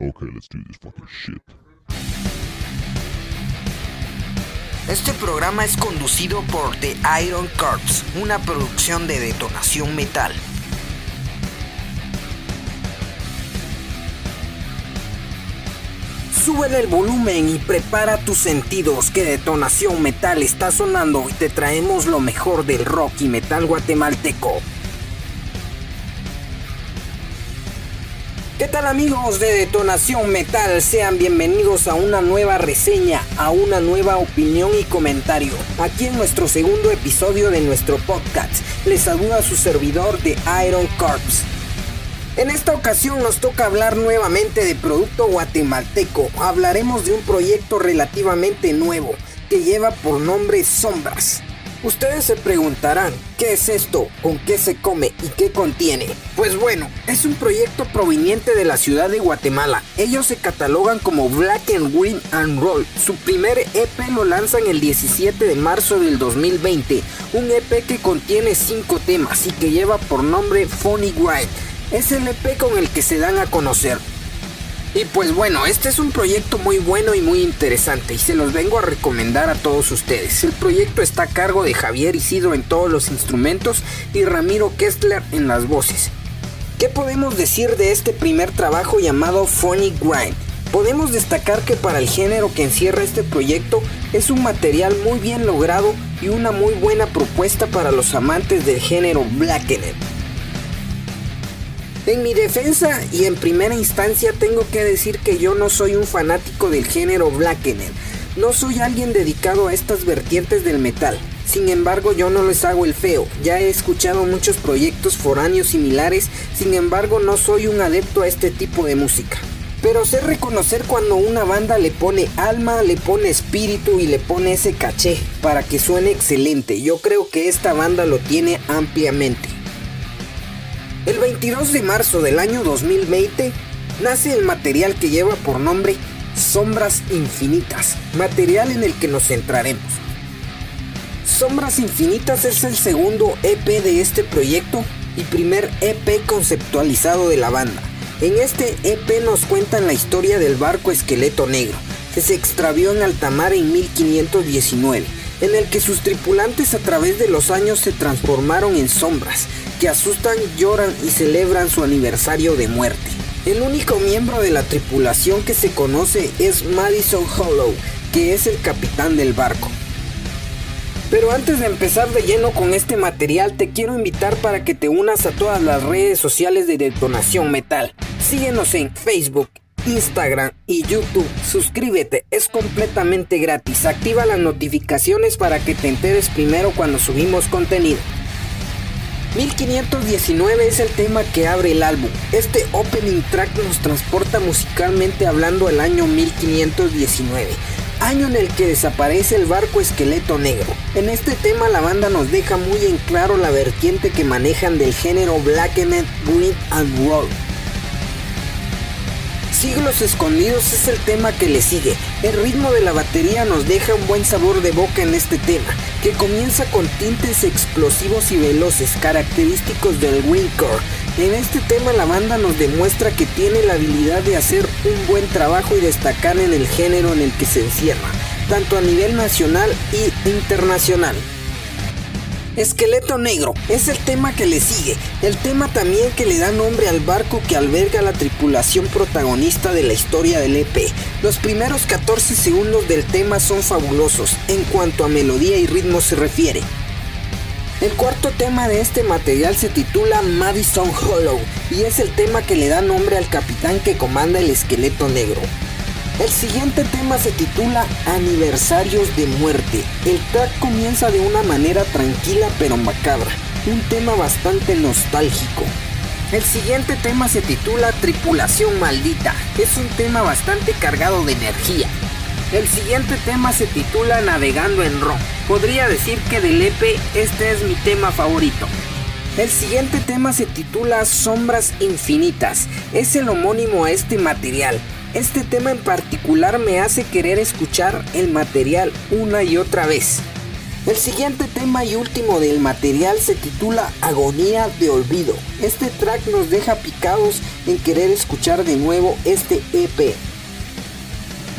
Okay, let's do this fucking shit. Este programa es conducido por The Iron Corps, una producción de detonación metal. Súbele el volumen y prepara tus sentidos que Detonación Metal está sonando y te traemos lo mejor del rock y metal guatemalteco. ¿Qué tal amigos de Detonación Metal? Sean bienvenidos a una nueva reseña, a una nueva opinión y comentario. Aquí en nuestro segundo episodio de nuestro podcast, les saluda su servidor de Iron Corps. En esta ocasión nos toca hablar nuevamente de producto guatemalteco. Hablaremos de un proyecto relativamente nuevo que lleva por nombre Sombras. Ustedes se preguntarán, ¿qué es esto? ¿Con qué se come? ¿Y qué contiene? Pues bueno, es un proyecto proveniente de la ciudad de Guatemala. Ellos se catalogan como Black and Green and Roll. Su primer EP lo lanzan el 17 de marzo del 2020. Un EP que contiene 5 temas y que lleva por nombre Funny Grind es el EP con el que se dan a conocer. Y pues bueno, este es un proyecto muy bueno y muy interesante y se los vengo a recomendar a todos ustedes. El proyecto está a cargo de Javier Isidro en todos los instrumentos y Ramiro Kessler en las voces. ¿Qué podemos decir de este primer trabajo llamado Funny Grind? Podemos destacar que para el género que encierra este proyecto es un material muy bien logrado y una muy buena propuesta para los amantes del género Blackened. En mi defensa y en primera instancia tengo que decir que yo no soy un fanático del género Blackened. No soy alguien dedicado a estas vertientes del metal. Sin embargo, yo no les hago el feo. Ya he escuchado muchos proyectos foráneos similares, sin embargo, no soy un adepto a este tipo de música. Pero sé reconocer cuando una banda le pone alma, le pone espíritu y le pone ese caché para que suene excelente. Yo creo que esta banda lo tiene ampliamente. El 22 de marzo del año 2020 nace el material que lleva por nombre Sombras Infinitas, material en el que nos centraremos. Sombras Infinitas es el segundo EP de este proyecto y primer EP conceptualizado de la banda. En este EP nos cuentan la historia del barco Esqueleto Negro, que se extravió en alta mar en 1519, en el que sus tripulantes a través de los años se transformaron en sombras, que asustan, lloran y celebran su aniversario de muerte. El único miembro de la tripulación que se conoce es Madison Hollow, que es el capitán del barco. Pero antes de empezar de lleno con este material, te quiero invitar para que te unas a todas las redes sociales de Detonación Metal. Síguenos en Facebook, Instagram y YouTube. Suscríbete, es completamente gratis. Activa las notificaciones para que te enteres primero cuando subimos contenido. 1519 es el tema que abre el álbum. Este opening track nos transporta musicalmente hablando al año 1519, año en el que desaparece el barco esqueleto negro. En este tema la banda nos deja muy en claro la vertiente que manejan del género Blackened, Green and Roll. Siglos Escondidos es el tema que le sigue. El ritmo de la batería nos deja un buen sabor de boca en este tema, que comienza con tintes explosivos y veloces, característicos del windcore. En este tema la banda nos demuestra que tiene la habilidad de hacer un buen trabajo y destacar en el género en el que se encierra, tanto a nivel nacional y internacional. Esqueleto Negro es el tema que le sigue, el tema también que le da nombre al barco que alberga la tripulación protagonista de la historia del EP. Los primeros 14 segundos del tema son fabulosos en cuanto a melodía y ritmo se refiere. El cuarto tema de este material se titula Madison Hollow y es el tema que le da nombre al capitán que comanda el esqueleto negro. El siguiente tema se titula Aniversarios de Muerte. El track comienza de una manera tranquila pero macabra, un tema bastante nostálgico. El siguiente tema se titula Tripulación Maldita. Es un tema bastante cargado de energía. El siguiente tema se titula Navegando en Ron. Podría decir que del EP este es mi tema favorito. El siguiente tema se titula Sombras Infinitas. Es el homónimo a este material. Este tema en particular me hace querer escuchar el material una y otra vez. El siguiente tema y último del material se titula Agonía de Olvido. Este track nos deja picados en querer escuchar de nuevo este EP.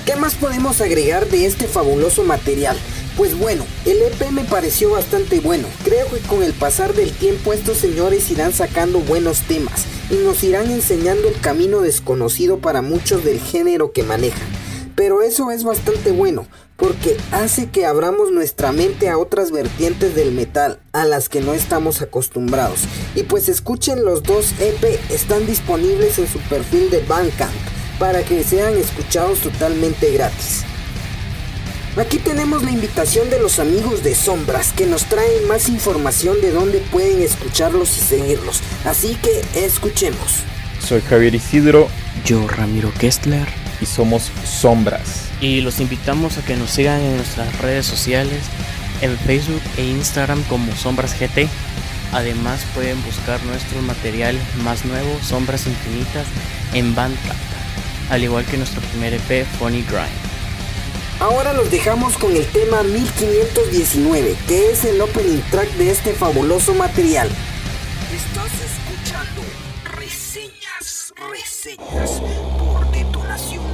¿Qué más podemos agregar de este fabuloso material? Pues bueno, el EP me pareció bastante bueno. Creo que con el pasar del tiempo estos señores irán sacando buenos temas y nos irán enseñando el camino desconocido para muchos del género que manejan. Pero eso es bastante bueno, porque hace que abramos nuestra mente a otras vertientes del metal a las que no estamos acostumbrados. Y pues escuchen los dos EP, están disponibles en su perfil de Bandcamp para que sean escuchados totalmente gratis. Aquí tenemos la invitación de los amigos de Sombras que nos traen más información de dónde pueden escucharlos y seguirlos. Así que escuchemos. Soy Javier Isidro. Yo Ramiro Kestler. Y somos Sombras. Y los invitamos a que nos sigan en nuestras redes sociales, en Facebook e Instagram como Sombras GT. Además pueden buscar nuestro material más nuevo, Sombras Infinitas, en Bandcamp, al igual que nuestro primer EP, Funny Grind. Ahora los dejamos con el tema 1519, que es el opening track de este fabuloso material. Estás escuchando reseñas, reseñas por detonación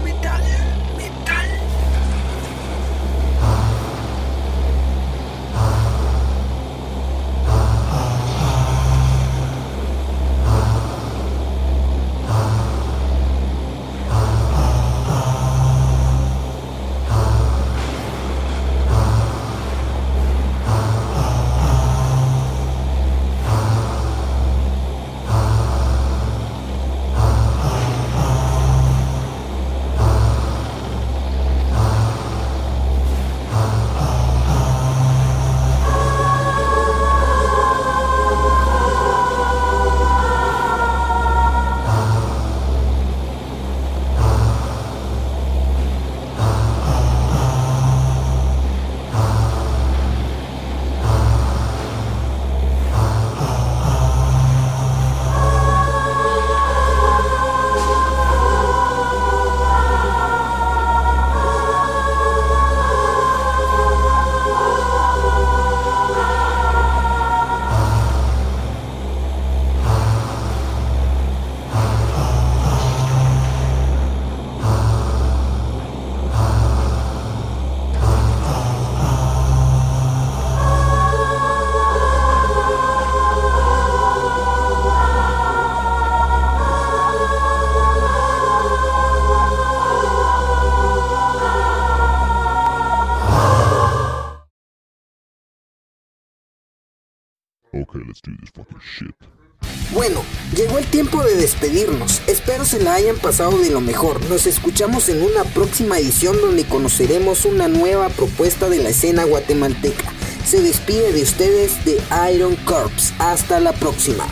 Bueno, llegó el tiempo de despedirnos. Espero se la hayan pasado de lo mejor. Nos escuchamos en una próxima edición donde conoceremos una nueva propuesta de la escena guatemalteca. Se despide de ustedes de Iron Corps. Hasta la próxima.